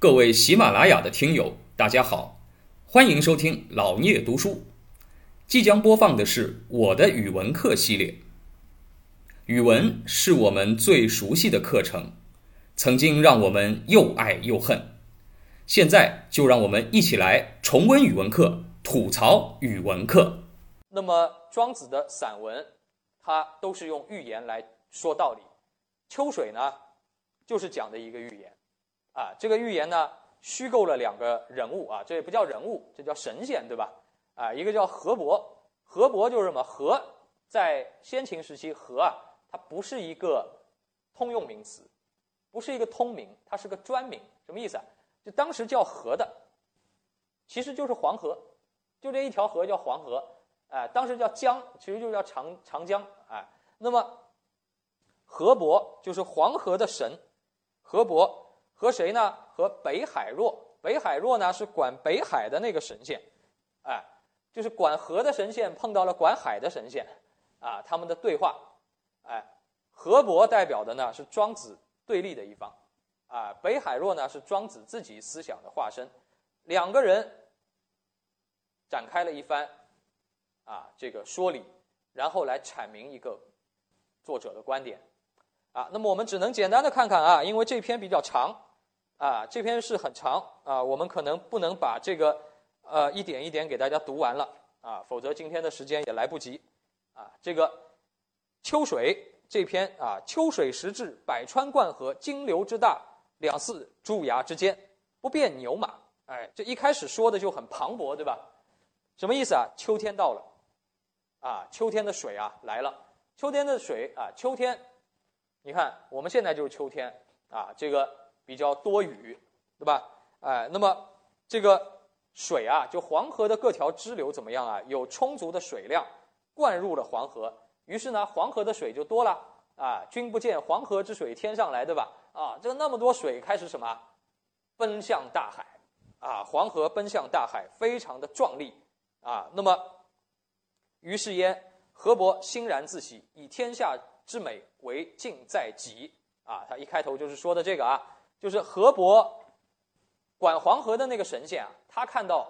各位喜马拉雅的听友，大家好，欢迎收听老聂读书。即将播放的是我的语文课系列。语文是我们最熟悉的课程，曾经让我们又爱又恨。现在就让我们一起来重温语文课，吐槽语文课。那么庄子的散文，它都是用寓言来说道理。秋水呢，就是讲的一个寓言。啊，这个寓言呢，虚构了两个人物啊，这也不叫人物，这叫神仙，对吧？啊，一个叫河伯，河伯就是什么？河在先秦时期，河啊，它不是一个通用名词，不是一个通名，它是个专名。什么意思啊？就当时叫河的，其实就是黄河，就这一条河叫黄河。哎，当时叫江，其实就叫长长江。哎，那么河伯就是黄河的神，河伯。和谁呢？和北海若。北海若呢是管北海的那个神仙，哎，就是管河的神仙碰到了管海的神仙，啊，他们的对话，哎，河伯代表的呢是庄子对立的一方，啊，北海若呢是庄子自己思想的化身，两个人展开了一番，啊，这个说理，然后来阐明一个作者的观点，啊，那么我们只能简单的看看啊，因为这篇比较长。啊，这篇是很长啊，我们可能不能把这个呃一点一点给大家读完了啊，否则今天的时间也来不及啊。这个秋水这篇啊，秋水时至，百川贯河，金流之大，两寺诸崖之间，不便牛马。哎，这一开始说的就很磅礴，对吧？什么意思啊？秋天到了啊，秋天的水啊来了，秋天的水啊，秋天，你看我们现在就是秋天啊，这个。比较多雨，对吧？哎，那么这个水啊，就黄河的各条支流怎么样啊？有充足的水量灌入了黄河，于是呢，黄河的水就多了啊。君不见黄河之水天上来，对吧？啊，这个那么多水开始什么？奔向大海啊！黄河奔向大海，非常的壮丽啊。那么，于是焉，河伯欣然自喜，以天下之美为尽在己啊。他一开头就是说的这个啊。就是河伯管黄河的那个神仙啊，他看到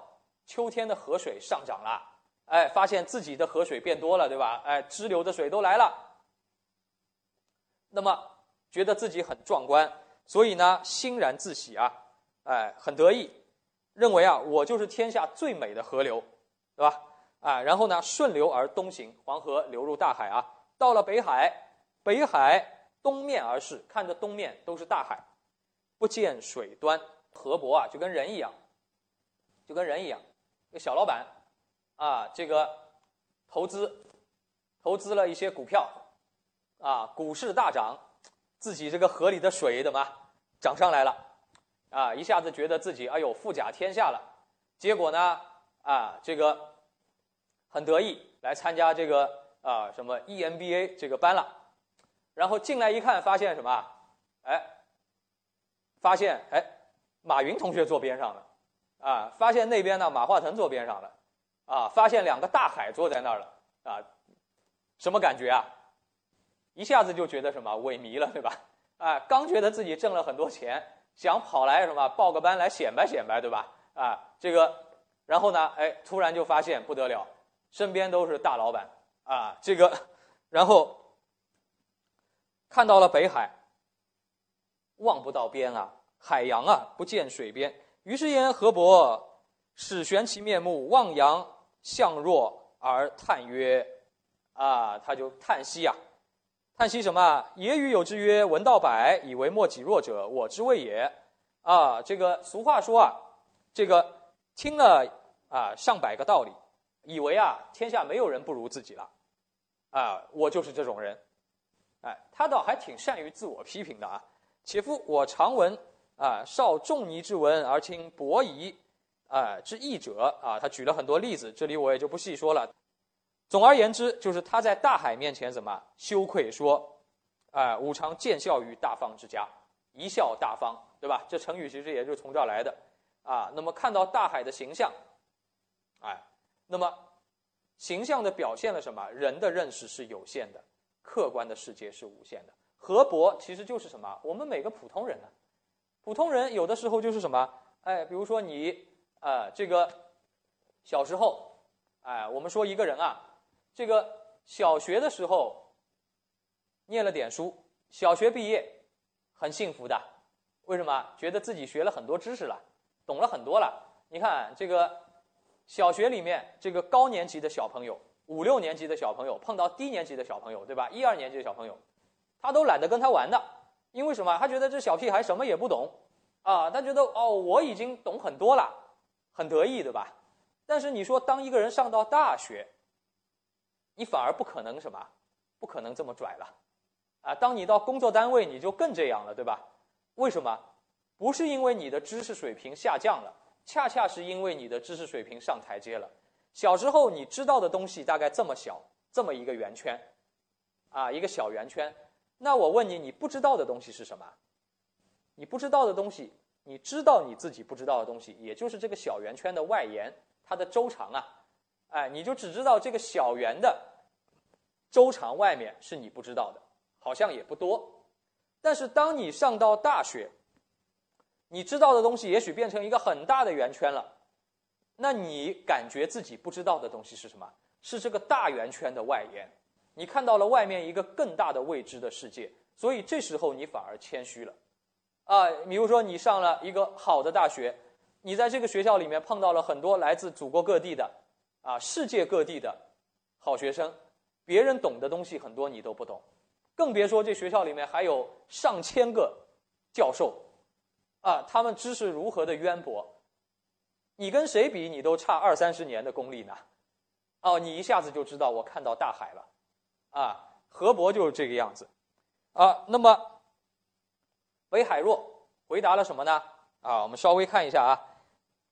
秋天的河水上涨了，哎，发现自己的河水变多了，对吧？哎，支流的水都来了，那么觉得自己很壮观，所以呢，欣然自喜啊，哎，很得意，认为啊，我就是天下最美的河流，对吧？啊，然后呢，顺流而东行，黄河流入大海啊，到了北海，北海东面而视，看着东面都是大海。不见水端，河伯啊，就跟人一样，就跟人一样，一个小老板，啊，这个投资，投资了一些股票，啊，股市大涨，自己这个河里的水怎么涨上来了，啊，一下子觉得自己哎呦富甲天下了，结果呢，啊，这个很得意来参加这个啊什么 EMBA 这个班了，然后进来一看，发现什么，哎。发现哎，马云同学坐边上了，啊，发现那边呢马化腾坐边上了，啊，发现两个大海坐在那儿了，啊，什么感觉啊？一下子就觉得什么萎靡了，对吧？啊，刚觉得自己挣了很多钱，想跑来什么报个班来显摆显摆，对吧？啊，这个，然后呢，哎，突然就发现不得了，身边都是大老板，啊，这个，然后看到了北海。望不到边啊，海洋啊，不见水边。于是言河伯始悬其面目，望洋向若而叹曰：“啊，他就叹息呀，叹息什么？也与有之曰：‘闻道百，以为莫己弱者，我之谓也。’啊，这个俗话说啊，这个听了啊上百个道理，以为啊天下没有人不如自己了，啊，我就是这种人。哎，他倒还挺善于自我批评的啊。”且夫我常闻啊，少仲尼之文而轻伯夷啊之义者啊，他举了很多例子，这里我也就不细说了。总而言之，就是他在大海面前怎么羞愧说，啊，吾常见笑于大方之家，贻笑大方，对吧？这成语其实也就是从这儿来的啊。那么看到大海的形象，哎，那么形象的表现了什么？人的认识是有限的，客观的世界是无限的。河伯其实就是什么？我们每个普通人呢？普通人有的时候就是什么？哎，比如说你，呃，这个小时候，哎，我们说一个人啊，这个小学的时候念了点书，小学毕业很幸福的，为什么？觉得自己学了很多知识了，懂了很多了。你看这个小学里面这个高年级的小朋友，五六年级的小朋友碰到低年级的小朋友，对吧？一二年级的小朋友，他都懒得跟他玩的，因为什么？他觉得这小屁孩什么也不懂。啊，他觉得哦，我已经懂很多了，很得意，对吧？但是你说，当一个人上到大学，你反而不可能什么，不可能这么拽了，啊，当你到工作单位，你就更这样了，对吧？为什么？不是因为你的知识水平下降了，恰恰是因为你的知识水平上台阶了。小时候你知道的东西大概这么小，这么一个圆圈，啊，一个小圆圈。那我问你，你不知道的东西是什么？你不知道的东西，你知道你自己不知道的东西，也就是这个小圆圈的外延，它的周长啊，哎，你就只知道这个小圆的周长外面是你不知道的，好像也不多。但是当你上到大学，你知道的东西也许变成一个很大的圆圈了，那你感觉自己不知道的东西是什么？是这个大圆圈的外延，你看到了外面一个更大的未知的世界，所以这时候你反而谦虚了。啊，比如说你上了一个好的大学，你在这个学校里面碰到了很多来自祖国各地的，啊，世界各地的好学生，别人懂的东西很多你都不懂，更别说这学校里面还有上千个教授，啊，他们知识如何的渊博，你跟谁比你都差二三十年的功力呢？哦，你一下子就知道我看到大海了，啊，河伯就是这个样子，啊，那么。北海若回答了什么呢？啊，我们稍微看一下啊。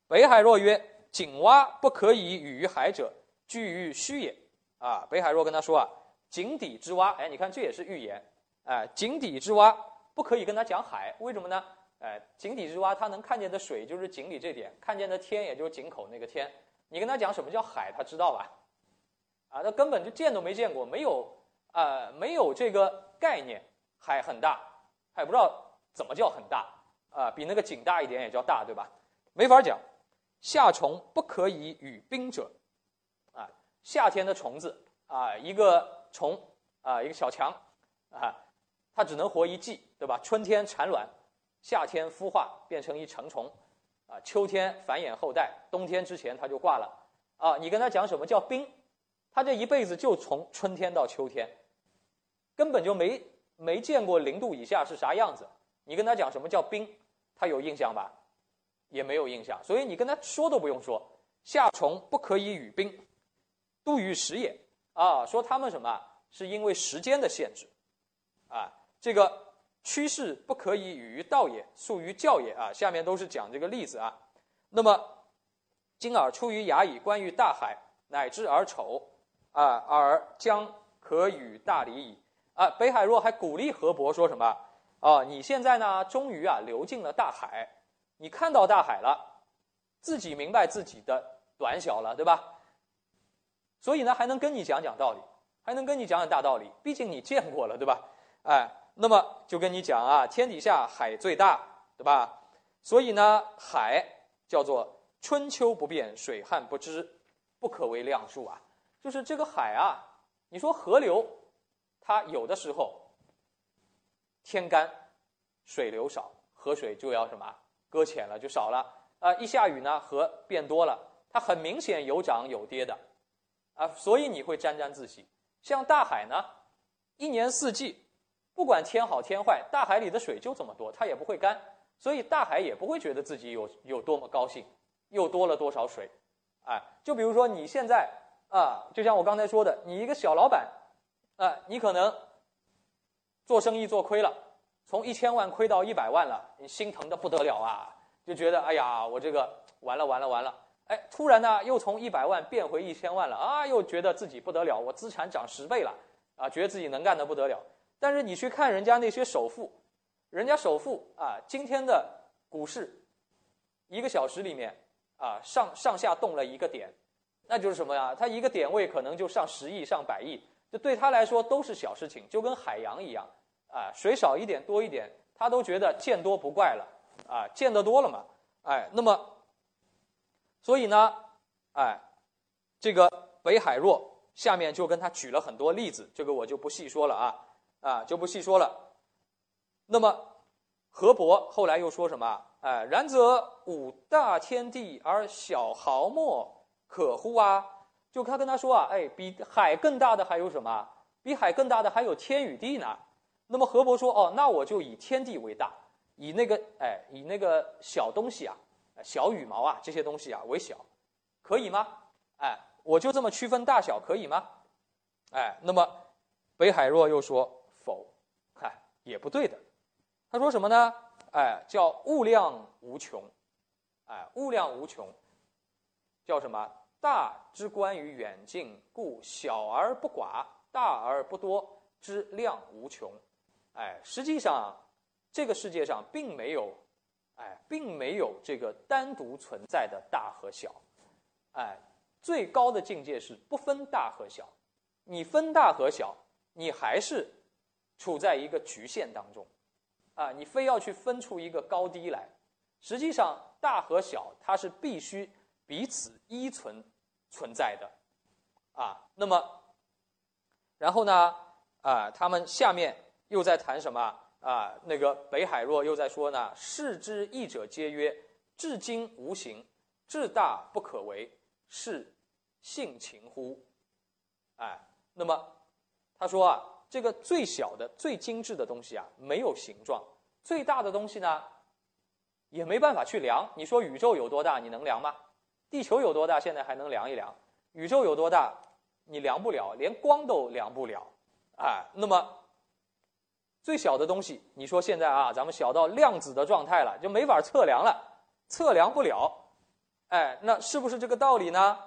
北海若曰：“井蛙不可以语于海者，居于虚也。”啊，北海若跟他说啊：“井底之蛙，哎，你看这也是预言。哎，井底之蛙不可以跟他讲海，为什么呢？哎，井底之蛙他能看见的水就是井里这点，看见的天也就是井口那个天。你跟他讲什么叫海，他知道吧？啊，他根本就见都没见过，没有啊，没有这个概念。海很大，他也不知道。”怎么叫很大啊？比那个井大一点也叫大，对吧？没法讲。夏虫不可以与冰者，啊，夏天的虫子啊，一个虫啊，一个小强啊，它只能活一季，对吧？春天产卵，夏天孵化变成一成虫，啊，秋天繁衍后代，冬天之前它就挂了。啊，你跟他讲什么叫冰，他这一辈子就从春天到秋天，根本就没没见过零度以下是啥样子。你跟他讲什么叫冰，他有印象吧？也没有印象，所以你跟他说都不用说。夏虫不可以语冰，度与时也啊。说他们什么？是因为时间的限制啊。这个趋势不可以语于道也，速于教也啊。下面都是讲这个例子啊。那么今尔出于衙以观于大海，乃知而丑啊，而将可与大礼矣啊。北海若还鼓励河伯说什么？啊，你现在呢，终于啊流进了大海，你看到大海了，自己明白自己的短小了，对吧？所以呢，还能跟你讲讲道理，还能跟你讲讲大道理，毕竟你见过了，对吧？哎，那么就跟你讲啊，天底下海最大，对吧？所以呢，海叫做春秋不变，水旱不知，不可为量数啊。就是这个海啊，你说河流，它有的时候。天干，水流少，河水就要什么搁浅了，就少了啊！一下雨呢，河变多了，它很明显有涨有跌的啊，所以你会沾沾自喜。像大海呢，一年四季，不管天好天坏，大海里的水就这么多，它也不会干，所以大海也不会觉得自己有有多么高兴，又多了多少水，哎，就比如说你现在啊，就像我刚才说的，你一个小老板啊，你可能。做生意做亏了，从一千万亏到一百万了，你心疼的不得了啊！就觉得哎呀，我这个完了完了完了！哎，突然呢又从一百万变回一千万了啊，又觉得自己不得了，我资产涨十倍了啊，觉得自己能干的不得了。但是你去看人家那些首富，人家首富啊，今天的股市一个小时里面啊上上下动了一个点，那就是什么呀？他一个点位可能就上十亿上百亿。就对他来说都是小事情，就跟海洋一样，啊，水少一点多一点，他都觉得见多不怪了，啊，见得多了嘛，哎，那么，所以呢，哎，这个北海若下面就跟他举了很多例子，这个我就不细说了啊，啊，就不细说了。那么，河伯后来又说什么？哎，然则五大天地而小毫末可乎啊？就他跟他说啊，哎，比海更大的还有什么？比海更大的还有天与地呢。那么河伯说，哦，那我就以天地为大，以那个哎，以那个小东西啊，小羽毛啊这些东西啊为小，可以吗？哎，我就这么区分大小，可以吗？哎，那么北海若又说否，嗨，也不对的。他说什么呢？哎，叫物量无穷，哎，物量无穷，叫什么？大之观于远近，故小而不寡，大而不多之量无穷。哎，实际上这个世界上并没有，哎，并没有这个单独存在的大和小。哎，最高的境界是不分大和小。你分大和小，你还是处在一个局限当中。啊，你非要去分出一个高低来，实际上大和小它是必须彼此依存存在的，啊，那么，然后呢，啊，他们下面又在谈什么啊？那个北海若又在说呢，世之义者皆曰：至今无形，至大不可为，是性情乎？哎，那么他说啊。这个最小的、最精致的东西啊，没有形状；最大的东西呢，也没办法去量。你说宇宙有多大？你能量吗？地球有多大？现在还能量一量。宇宙有多大？你量不了，连光都量不了。哎，那么最小的东西，你说现在啊，咱们小到量子的状态了，就没法测量了，测量不了。哎，那是不是这个道理呢？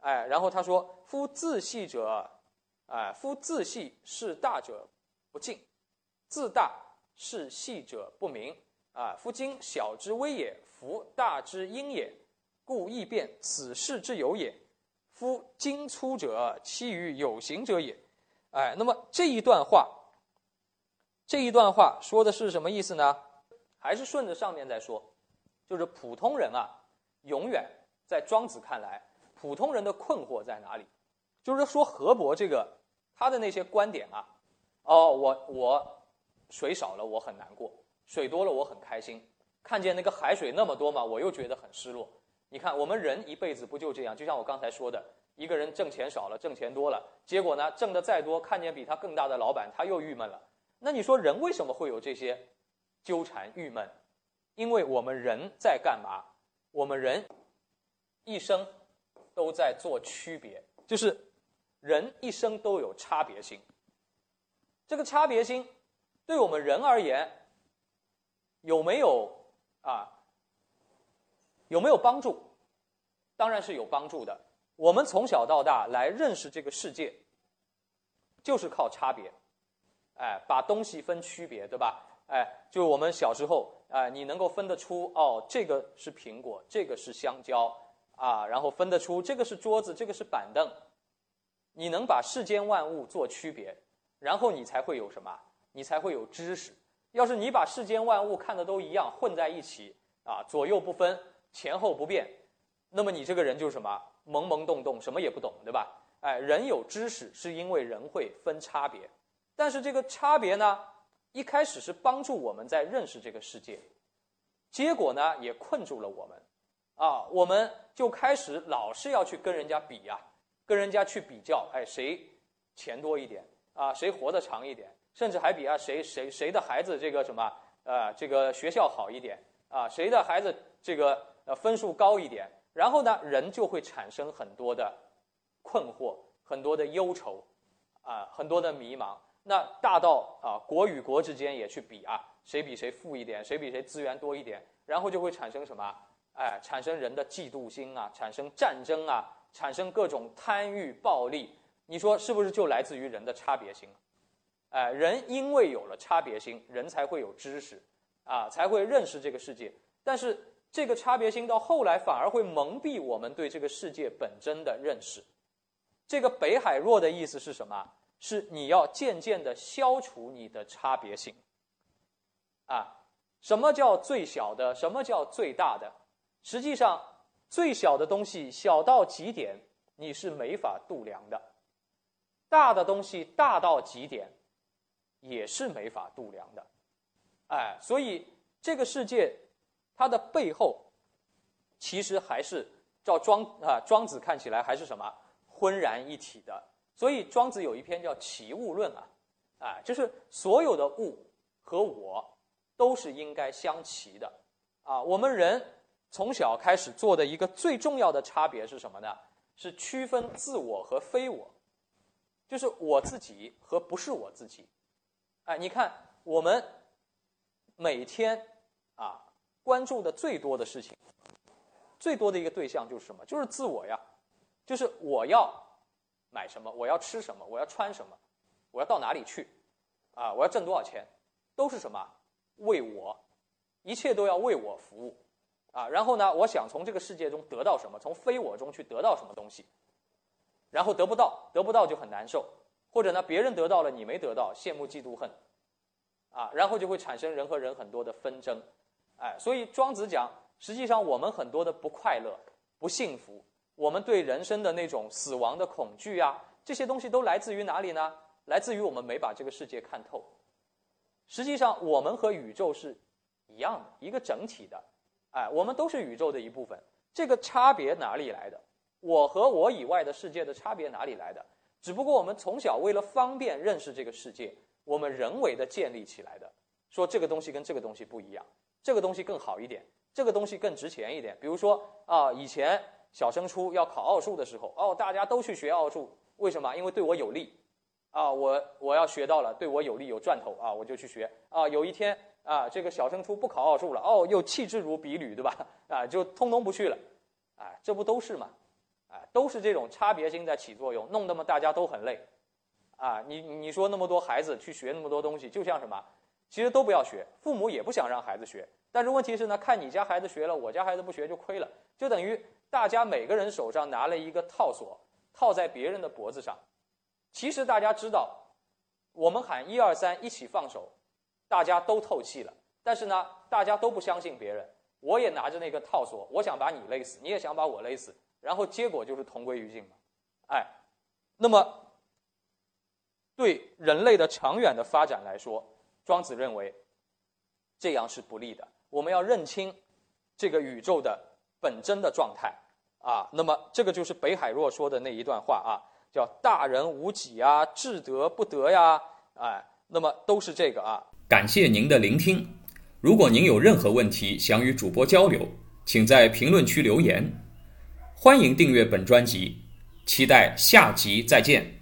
哎，然后他说：“夫自细者。”哎，夫自细是大者不敬，自大是细者不明。啊，夫今小之微也，夫大之阴也，故易变此事之有也。夫今粗者，其于有形者也。哎，那么这一段话，这一段话说的是什么意思呢？还是顺着上面再说，就是普通人啊，永远在庄子看来，普通人的困惑在哪里？就是说河伯这个。他的那些观点啊，哦，我我水少了我很难过，水多了我很开心，看见那个海水那么多嘛，我又觉得很失落。你看我们人一辈子不就这样？就像我刚才说的，一个人挣钱少了，挣钱多了，结果呢，挣的再多，看见比他更大的老板，他又郁闷了。那你说人为什么会有这些纠缠郁闷？因为我们人在干嘛？我们人一生都在做区别，就是。人一生都有差别心，这个差别心对我们人而言有没有啊？有没有帮助？当然是有帮助的。我们从小到大来认识这个世界，就是靠差别，哎，把东西分区别，对吧？哎，就我们小时候，哎，你能够分得出哦，这个是苹果，这个是香蕉啊，然后分得出这个是桌子，这个是板凳。你能把世间万物做区别，然后你才会有什么？你才会有知识。要是你把世间万物看的都一样，混在一起啊，左右不分，前后不变，那么你这个人就是什么？懵懵懂懂，什么也不懂，对吧？哎，人有知识是因为人会分差别，但是这个差别呢，一开始是帮助我们在认识这个世界，结果呢也困住了我们，啊，我们就开始老是要去跟人家比呀。跟人家去比较，哎，谁钱多一点啊？谁活得长一点？甚至还比啊，谁谁谁的孩子这个什么呃，这个学校好一点啊？谁的孩子这个呃分数高一点？然后呢，人就会产生很多的困惑，很多的忧愁，啊，很多的迷茫。那大到啊，国与国之间也去比啊，谁比谁富一点？谁比谁资源多一点？然后就会产生什么？哎，产生人的嫉妒心啊，产生战争啊。产生各种贪欲、暴力，你说是不是就来自于人的差别心？哎，人因为有了差别心，人才会有知识，啊，才会认识这个世界。但是这个差别心到后来反而会蒙蔽我们对这个世界本真的认识。这个北海若的意思是什么？是你要渐渐的消除你的差别心，啊，什么叫最小的？什么叫最大的？实际上，最小的东西小到极点，你是没法度量的；大的东西大到极点，也是没法度量的。哎，所以这个世界它的背后，其实还是照庄啊庄子看起来还是什么浑然一体的。所以庄子有一篇叫《齐物论》啊，啊，就是所有的物和我都是应该相齐的啊。我们人从小开始做的一个最重要的差别是什么呢？是区分自我和非我，就是我自己和不是我自己。哎，你看我们每天啊关注的最多的事情，最多的一个对象就是什么？就是自我呀，就是我要买什么，我要吃什么，我要穿什么，我要到哪里去，啊，我要挣多少钱，都是什么？为我，一切都要为我服务。啊，然后呢？我想从这个世界中得到什么？从非我中去得到什么东西？然后得不到，得不到就很难受，或者呢，别人得到了你没得到，羡慕嫉妒恨，啊，然后就会产生人和人很多的纷争，哎，所以庄子讲，实际上我们很多的不快乐、不幸福，我们对人生的那种死亡的恐惧啊，这些东西都来自于哪里呢？来自于我们没把这个世界看透。实际上，我们和宇宙是一样的，一个整体的。哎，我们都是宇宙的一部分。这个差别哪里来的？我和我以外的世界的差别哪里来的？只不过我们从小为了方便认识这个世界，我们人为的建立起来的。说这个东西跟这个东西不一样，这个东西更好一点，这个东西更值钱一点。比如说啊，以前小升初要考奥数的时候，哦，大家都去学奥数，为什么？因为对我有利。啊，我我要学到了，对我有利有赚头啊，我就去学。啊，有一天。啊，这个小升初不考奥数了哦，又弃之如敝履，对吧？啊，就通通不去了，啊，这不都是吗？啊，都是这种差别性在起作用，弄得嘛大家都很累，啊，你你说那么多孩子去学那么多东西，就像什么？其实都不要学，父母也不想让孩子学，但是问题是呢，看你家孩子学了，我家孩子不学就亏了，就等于大家每个人手上拿了一个套索，套在别人的脖子上。其实大家知道，我们喊一二三，一起放手。大家都透气了，但是呢，大家都不相信别人。我也拿着那个套索，我想把你勒死，你也想把我勒死，然后结果就是同归于尽嘛。哎，那么对人类的长远的发展来说，庄子认为这样是不利的。我们要认清这个宇宙的本真的状态啊。那么这个就是北海若说的那一段话啊，叫“大人无己啊，至德不得呀”。哎，那么都是这个啊。感谢您的聆听。如果您有任何问题想与主播交流，请在评论区留言。欢迎订阅本专辑，期待下集再见。